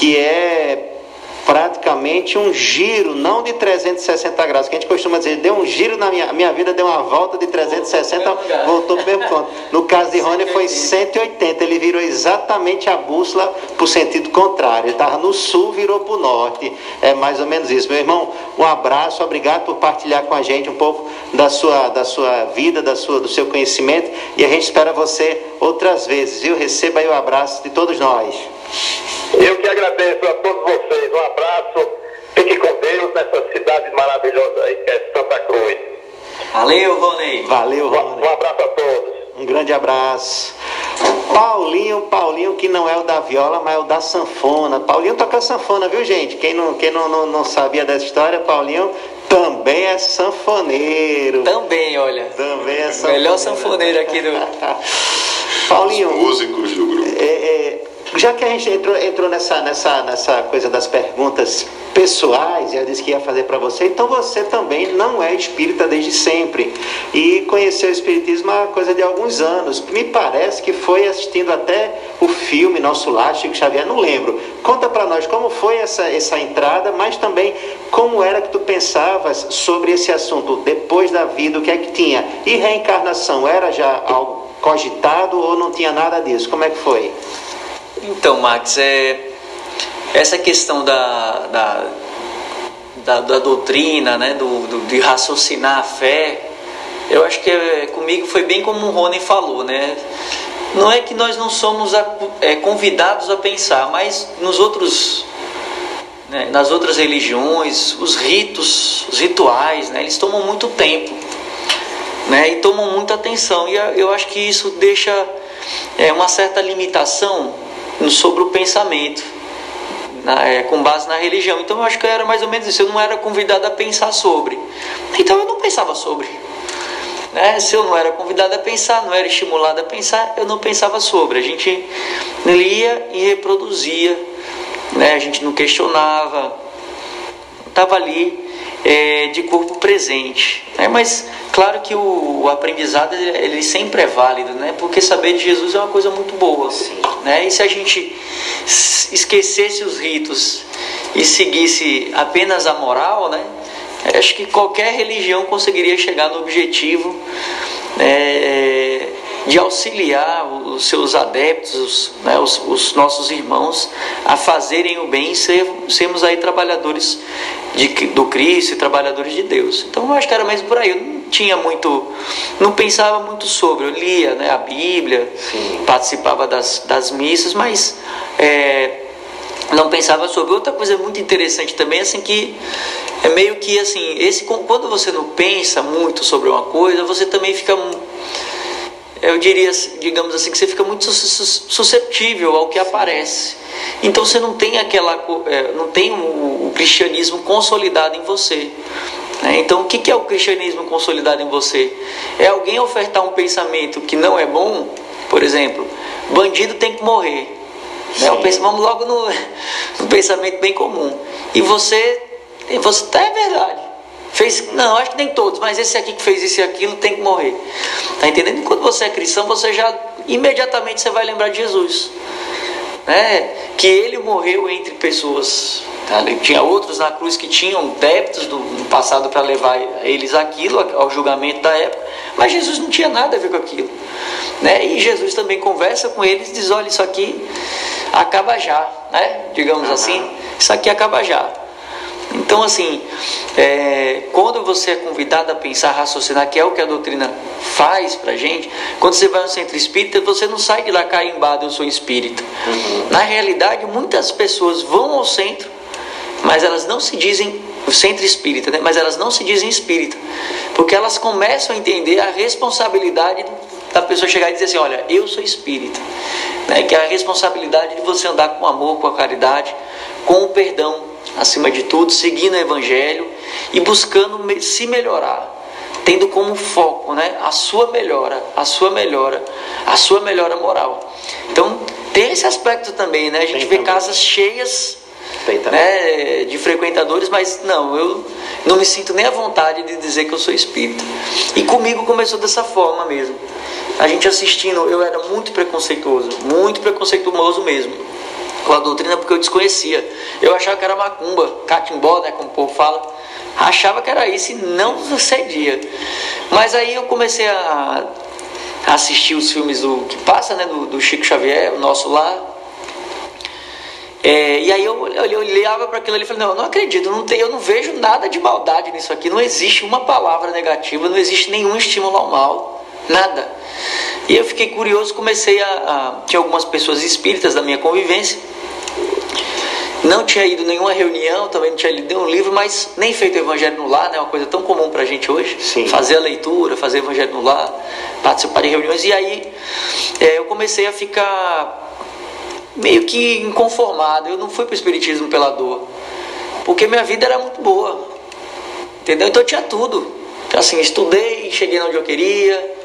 que é praticamente um giro, não de 360 graus, que a gente costuma dizer, deu um giro na minha, minha vida, deu uma volta de 360, voltou para o mesmo ponto. No caso de Rony foi 180, ele virou exatamente a bússola para o sentido contrário, ele estava no sul, virou para o norte, é mais ou menos isso. Meu irmão, um abraço, obrigado por partilhar com a gente um pouco da sua, da sua vida, da sua, do seu conhecimento, e a gente espera você outras vezes, viu? Receba aí o abraço de todos nós. Eu que agradeço a todos vocês. Um abraço. Fique com Deus nessa cidade maravilhosa aí que é Santa Cruz. Valeu, Rony. Valeu, Um Rony. um abraço a todos. Um grande abraço. Paulinho, Paulinho, que não é o da viola, mas é o da sanfona. Paulinho toca sanfona, viu, gente? Quem não, quem não, não, não sabia dessa história, Paulinho também é sanfoneiro. Também, olha. Também é sanfoneiro. Melhor sanfoneiro aqui do. (laughs) Paulinho, Músicos do grupo. é, é, já que a gente entrou, entrou nessa, nessa, nessa coisa das perguntas pessoais, eu disse que ia fazer para você, então você também não é espírita desde sempre. E conheceu o espiritismo há coisa de alguns anos. Me parece que foi assistindo até o filme Nosso Lar, Chico Xavier, não lembro. Conta para nós como foi essa, essa entrada, mas também como era que tu pensavas sobre esse assunto depois da vida, o que é que tinha? E reencarnação, era já algo cogitado ou não tinha nada disso? Como é que foi? Então, Max, é, essa questão da, da, da, da doutrina, né, do, do- de raciocinar a fé, eu acho que é, comigo foi bem como o Rony falou, né? Não é que nós não somos a- é, convidados a pensar, mas nos outros, né, nas outras religiões, os ritos, os rituais, né, eles tomam muito tempo né, e tomam muita atenção. E eu acho que isso deixa é, uma certa limitação sobre o pensamento, na- é, com base na religião. Então eu acho que era mais ou menos isso. Eu não era convidado a pensar sobre. Então eu não pensava sobre. Né? Se eu não era convidado a pensar, não era estimulado a pensar, eu não pensava sobre. A gente lia e reproduzia, né? a gente não questionava, estava ali é, de corpo presente. né? Mas claro que o, o aprendizado ele, sempre é válido, né? porque saber de Jesus é uma coisa muito boa. Né? E se a gente esquecesse os ritos e seguisse apenas a moral, né? acho que qualquer religião conseguiria chegar no objetivo é, de auxiliar os seus adeptos, os, né, os, os nossos irmãos, a fazerem o bem e ser, sermos aí trabalhadores de, do Cristo e trabalhadores de Deus. Então eu acho que era mais por aí. Eu não tinha muito, não pensava muito sobre. Eu lia né, a Bíblia, participava das, das missas, mas é, não pensava sobre. Outra coisa muito interessante também, assim, que é meio que assim, esse, quando você não pensa muito sobre uma coisa, você também fica eu diria, digamos assim, que você fica muito sus- susceptível ao que aparece. Então você não tem aquela, é, não tem o, cristianismo consolidado em você. né? Então o que é o cristianismo consolidado em você? É alguém ofertar um pensamento que não é bom, por exemplo, bandido tem que morrer. Né? Eu penso, vamos logo no, (laughs) no pensamento bem comum. E você, você tá, é verdade. Fez, não, acho que nem todos, mas esse aqui que fez isso e aquilo tem que morrer. Tá entendendo? E quando você é cristão, você já imediatamente você vai lembrar de Jesus. Né? Que ele morreu entre pessoas. Tá? Tinha outros na cruz que tinham débitos do, no passado para levar eles aquilo, ao julgamento da época, mas Jesus não tinha nada a ver com aquilo. Né? E Jesus também conversa com eles e diz: olha, isso aqui acaba já, né? digamos assim, isso aqui acaba já. Então, assim, é, quando você é convidado a pensar, raciocinar, que é o que a doutrina faz pra gente, quando você vai no centro espírita, você não sai de lá carimbado, eu sou espírita. Na realidade, muitas pessoas vão ao centro, mas elas não se dizem o centro espírita, né? mas elas não se dizem espírita, porque elas começam a entender a responsabilidade da pessoa chegar e dizer assim: Olha, eu sou espírita, né? que é a responsabilidade de você andar com amor, com a caridade, com o perdão acima de tudo, seguindo o Evangelho e buscando se melhorar, tendo como foco né, a sua melhora, a sua melhora, a sua melhora moral. Então tem esse aspecto também, né? A gente Tem vê também. casas cheias né, de frequentadores, mas não, eu não me sinto nem à vontade de dizer que eu sou espírita. E comigo começou dessa forma mesmo. A gente assistindo, eu era muito preconceituoso, muito preconceituoso mesmo com a doutrina porque eu desconhecia. Eu achava que era macumba, catimbó, né, como o povo fala. Achava que era isso e não sucedia. Mas aí eu comecei a assistir os filmes do que passa, né, do, do Chico Xavier, o nosso lá, é, e aí eu, eu, eu olhava para aquilo ali e falei, não, eu não acredito, não tem, eu não vejo nada de maldade nisso aqui, não existe uma palavra negativa, não existe nenhum estímulo ao mal, nada. E eu fiquei curioso, comecei a, a tinha algumas pessoas espíritas da minha convivência, não tinha ido nenhuma reunião, também não tinha lido nenhum livro, mas nem feito evangelho no lar, né? Uma coisa tão comum pra gente hoje. Sim. Fazer a leitura, fazer evangelho no lar, participar de reuniões. E aí é, eu comecei a ficar meio que inconformado. Eu não fui pro Espiritismo pela dor. Porque minha vida era muito boa. Entendeu? Então eu tinha tudo. Então, assim, estudei, cheguei onde eu queria,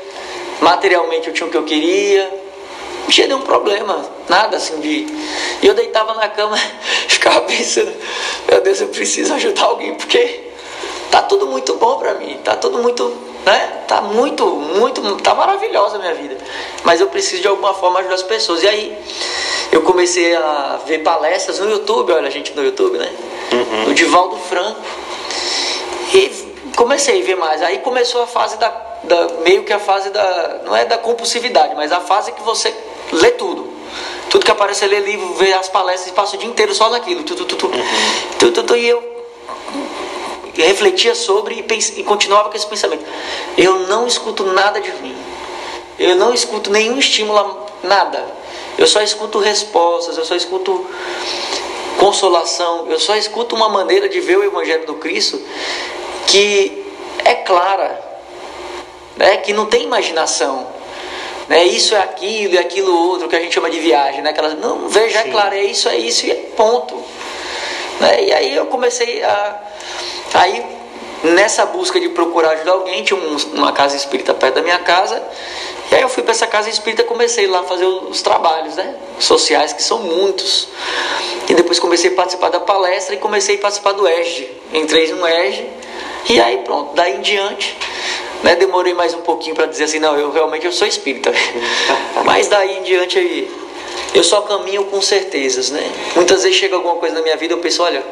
materialmente eu tinha o que eu queria, não tinha nenhum problema, nada assim de. E eu deitava na cama, (laughs) ficava pensando, meu Deus, eu preciso ajudar alguém, porque tá tudo muito bom para mim, tá tudo muito, né? Tá muito, muito, tá maravilhosa a minha vida. Mas eu preciso de alguma forma ajudar as pessoas. E aí eu comecei a ver palestras no YouTube, olha a gente no YouTube, né? Uhum. Do Divaldo Franco. E comecei a ver mais. Aí começou a fase da, da meio que a fase da não é da compulsividade, mas a fase que você lê tudo. Tudo que aparece, você lê livro, vê as palestras e passa o dia inteiro só naquilo. Tu, tu, tu, tu. Tu, tu, tu, e eu refletia sobre e, pens, e continuava com esse pensamento. Eu não escuto nada de mim. Eu não escuto nenhum estímulo, nada. Eu só escuto respostas, eu só escuto consolação, eu só escuto uma maneira de ver o Evangelho do Cristo que é clara, né? que não tem imaginação. Né? Isso é aquilo e aquilo outro que a gente chama de viagem. Né? Aquelas, não, veja, é claro, é isso, é isso e é ponto. Né? E aí eu comecei a. Aí, nessa busca de procurar ajudar alguém, tinha um, uma casa espírita perto da minha casa. E aí eu fui para essa casa espírita e comecei lá a fazer os trabalhos né? sociais, que são muitos. E depois comecei a participar da palestra e comecei a participar do ESG. Entrei no ESG e aí pronto, daí em diante, né, demorei mais um pouquinho para dizer assim, não, eu realmente eu sou espírita. (laughs) Mas daí em diante aí, eu só caminho com certezas, né? Muitas vezes chega alguma coisa na minha vida, eu penso, olha,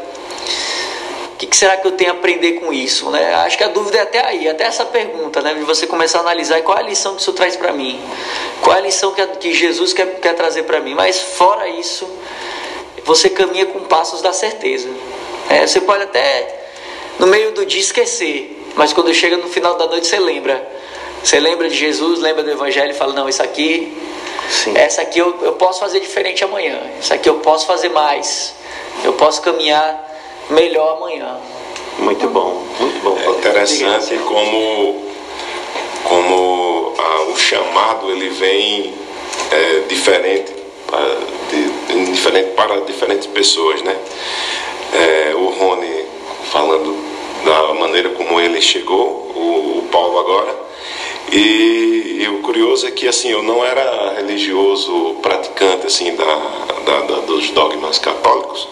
o que, que, será que eu tenho a aprender com isso, né? Acho que a dúvida é até aí, até essa pergunta, né? De você começar a analisar qual é a lição que isso traz para mim, qual é a lição que, que Jesus quer, quer trazer para mim. Mas fora isso, você caminha com passos da certeza. É, você pode até no meio do dia esquecer, mas quando chega no final da noite você lembra. Você lembra de Jesus, lembra do Evangelho e fala: Não, isso aqui, Sim. essa aqui eu, eu posso fazer diferente amanhã, isso aqui eu posso fazer mais, eu posso caminhar melhor amanhã. Muito bom, muito bom. É interessante como, como ah, o chamado ele vem é, diferente, para, de, diferente para diferentes pessoas, né? É, o Rony falando da maneira como ele chegou, o, Paulo agora. E, e, o curioso é que assim eu não era religioso praticante assim da, da, da, dos dogmas católicos,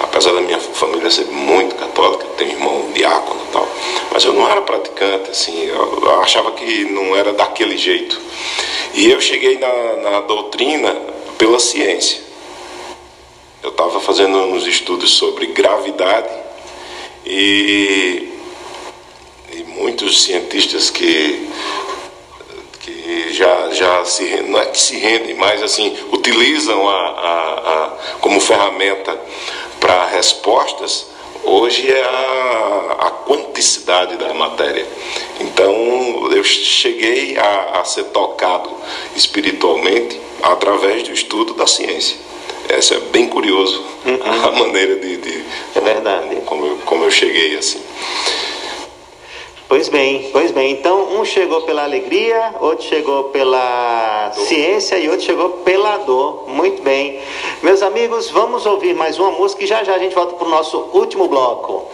apesar da minha família ser muito católica, tenho irmão diácono e tal, mas eu não era praticante assim, eu, eu achava que não era daquele jeito. E eu cheguei na, na doutrina pela ciência. Eu estava fazendo uns estudos sobre gravidade e, e muitos cientistas que, que já, já se não é que se rendem, mas assim, utilizam a, a, a como ferramenta para respostas, hoje é a, a quanticidade da matéria. Então eu cheguei a, a ser tocado espiritualmente através do estudo da ciência. Essa é bem curioso uhum. (laughs) a maneira de, de, É verdade. Como eu, como eu cheguei assim. Pois bem, pois bem. Então, um chegou pela alegria, outro chegou pela ciência e outro chegou pela dor. Muito bem. Meus amigos, vamos ouvir mais uma música e já já a gente volta para o nosso último bloco.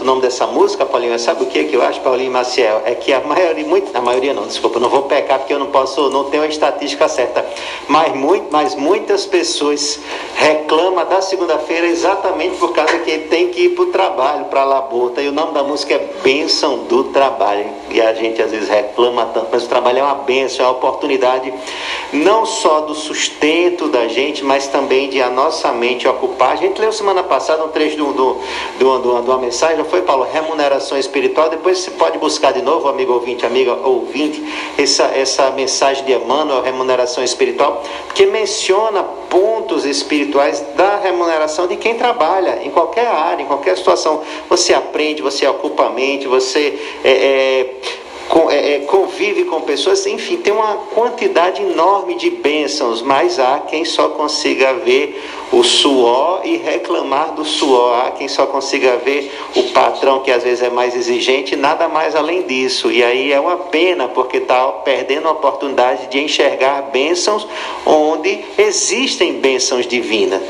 Do nome dessa música, Paulinho, sabe o que, que eu acho, Paulinho Maciel? É que a maioria, muito, a maioria não, desculpa, não vou pecar porque eu não posso, não tenho a estatística certa, mas, muito, mas muitas pessoas reclamam da segunda-feira exatamente por causa que tem que ir para o trabalho, para a labuta, e o nome da música é Bênção do Trabalho. E a gente às vezes reclama tanto, mas o trabalho é uma bênção, é uma oportunidade não só do sustento da gente, mas também de a nossa mente ocupar. A gente leu semana passada um trecho de, um, do, de, uma, mensagem, não foi, Paulo? Remuneração espiritual. Depois você pode buscar de novo, amigo ouvinte, amiga ouvinte, essa, essa mensagem de Emmanuel, remuneração espiritual, porque menciona pontos espirituais da remuneração de quem trabalha em qualquer área, em qualquer situação. Você aprende, você ocupa a mente, você é, é, convive com pessoas, enfim, tem uma quantidade enorme de bênçãos, mas há quem só consiga ver o suor e reclamar do suor, há quem só consiga ver o patrão que às vezes é mais exigente, nada mais além disso. E aí é uma pena, porque está perdendo a oportunidade de enxergar bênçãos onde existem bênçãos divinas.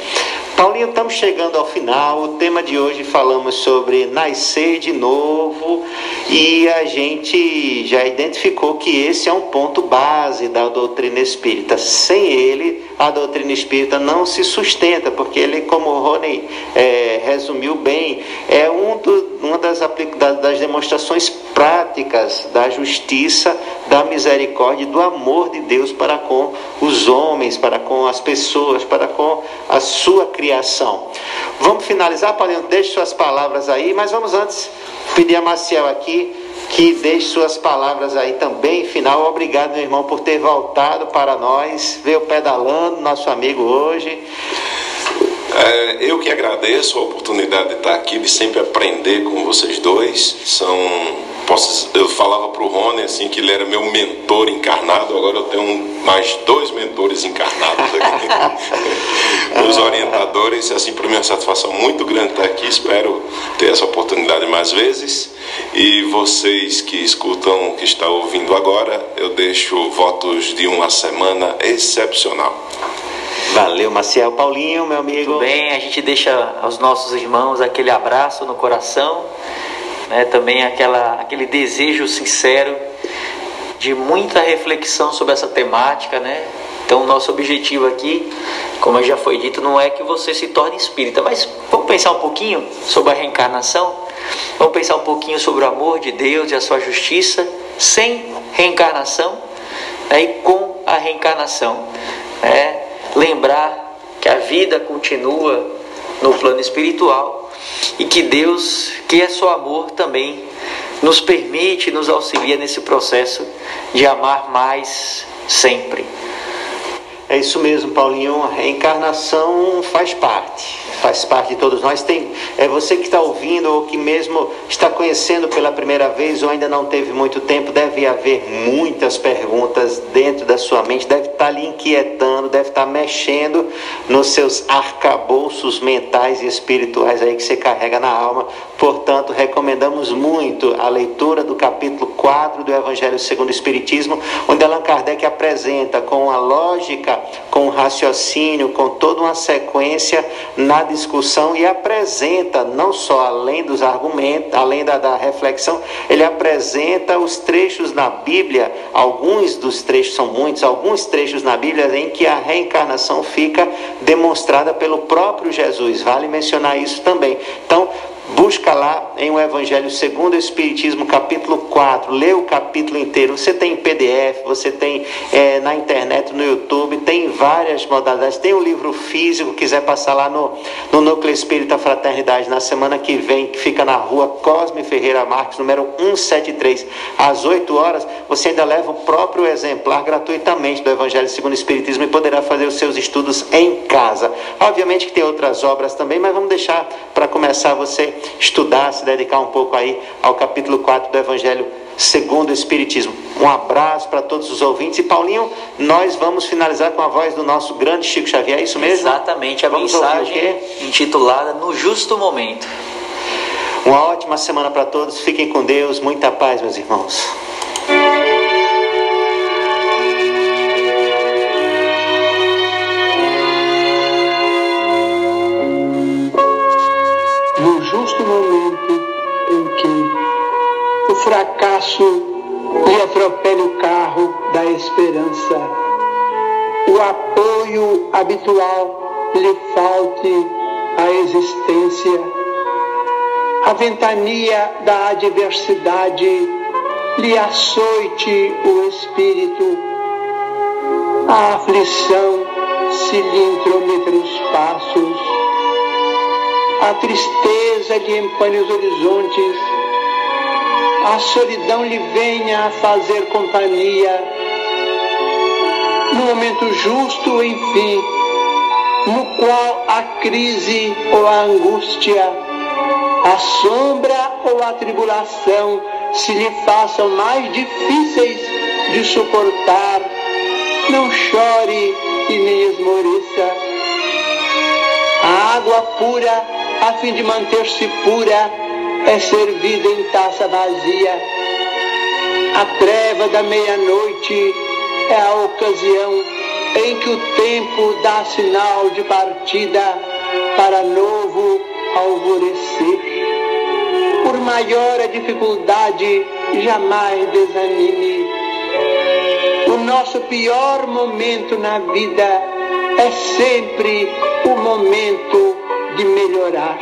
Paulinho, estamos chegando ao final. O tema de hoje falamos sobre nascer de novo e a gente já identificou que esse é um ponto base da doutrina espírita. Sem ele, a doutrina espírita não se sustenta, porque ele, como o Rony é, resumiu bem, é um do, uma das, das demonstrações práticas da justiça, da misericórdia do amor de Deus para com os homens, para com as pessoas, para com a sua criação. Vamos finalizar, Paulinho? Deixe suas palavras aí, mas vamos antes pedir a Maciel aqui que deixe suas palavras aí também. Final, obrigado, meu irmão, por ter voltado para nós, veio pedalando, nosso amigo hoje. É, eu que agradeço a oportunidade de estar aqui, de sempre aprender com vocês dois. São, posso, eu falava para o Rony assim que ele era meu mentor encarnado. Agora eu tenho mais dois mentores encarnados aqui, (laughs) meus orientadores. Assim, para mim é uma satisfação muito grande estar aqui. Espero ter essa oportunidade mais vezes. E vocês que escutam, que estão ouvindo agora, eu deixo votos de uma semana excepcional. Valeu, Maciel. Paulinho, meu amigo. Muito bem, a gente deixa aos nossos irmãos aquele abraço no coração, né? também aquela, aquele desejo sincero de muita reflexão sobre essa temática, né? Então, nosso objetivo aqui, como já foi dito, não é que você se torne espírita, mas vamos pensar um pouquinho sobre a reencarnação? Vamos pensar um pouquinho sobre o amor de Deus e a sua justiça sem reencarnação né? e com a reencarnação. Né? Lembrar que a vida continua no plano espiritual e que Deus, que é só amor, também nos permite, nos auxilia nesse processo de amar mais sempre. É isso mesmo, Paulinho. A reencarnação faz parte, faz parte de todos nós. Tem, é você que está ouvindo ou que mesmo está conhecendo pela primeira vez ou ainda não teve muito tempo, deve haver muitas perguntas dentro da sua mente, deve estar lhe inquietando, deve estar mexendo nos seus arcabouços mentais e espirituais aí que você carrega na alma. Portanto, recomendamos muito a leitura do capítulo 4 do Evangelho segundo o Espiritismo, onde Allan Kardec apresenta com a lógica, com o raciocínio, com toda uma sequência na discussão e apresenta, não só além dos argumentos, além da, da reflexão, ele apresenta os trechos na Bíblia, alguns dos trechos, são muitos, alguns trechos na Bíblia em que a reencarnação fica demonstrada pelo próprio Jesus. Vale mencionar isso também. Então, Busca lá em o Evangelho segundo o Espiritismo, capítulo 4, lê o capítulo inteiro. Você tem em PDF, você tem é, na internet, no YouTube, tem várias modalidades. Tem um livro físico, quiser passar lá no, no Núcleo Espírita Fraternidade na semana que vem, que fica na rua Cosme Ferreira Marques, número 173, às 8 horas. Você ainda leva o próprio exemplar gratuitamente do Evangelho segundo o Espiritismo e poderá fazer os seus estudos em casa. Obviamente que tem outras obras também, mas vamos deixar para começar você estudar, se dedicar um pouco aí ao capítulo 4 do Evangelho segundo o Espiritismo. Um abraço para todos os ouvintes. E Paulinho, nós vamos finalizar com a voz do nosso grande Chico Xavier, é isso mesmo? Exatamente, a Vamos mensagem intitulada No Justo Momento. Uma ótima semana para todos. Fiquem com Deus. Muita paz, meus irmãos. Fracasso lhe atropela o carro da esperança, o apoio habitual lhe falte à existência, a ventania da adversidade lhe açoite o espírito, a aflição se lhe intrometa nos passos, a tristeza lhe empane os horizontes, a solidão lhe venha a fazer companhia. No momento justo, enfim, no qual a crise ou a angústia, a sombra ou a tribulação se lhe façam mais difíceis de suportar, não chore e nem esmoreça. A água pura, a fim de manter-se pura, é servida em taça vazia. A treva da meia-noite é a ocasião em que o tempo dá sinal de partida para novo alvorecer. Por maior a dificuldade, jamais desanime. O nosso pior momento na vida é sempre o momento de melhorar.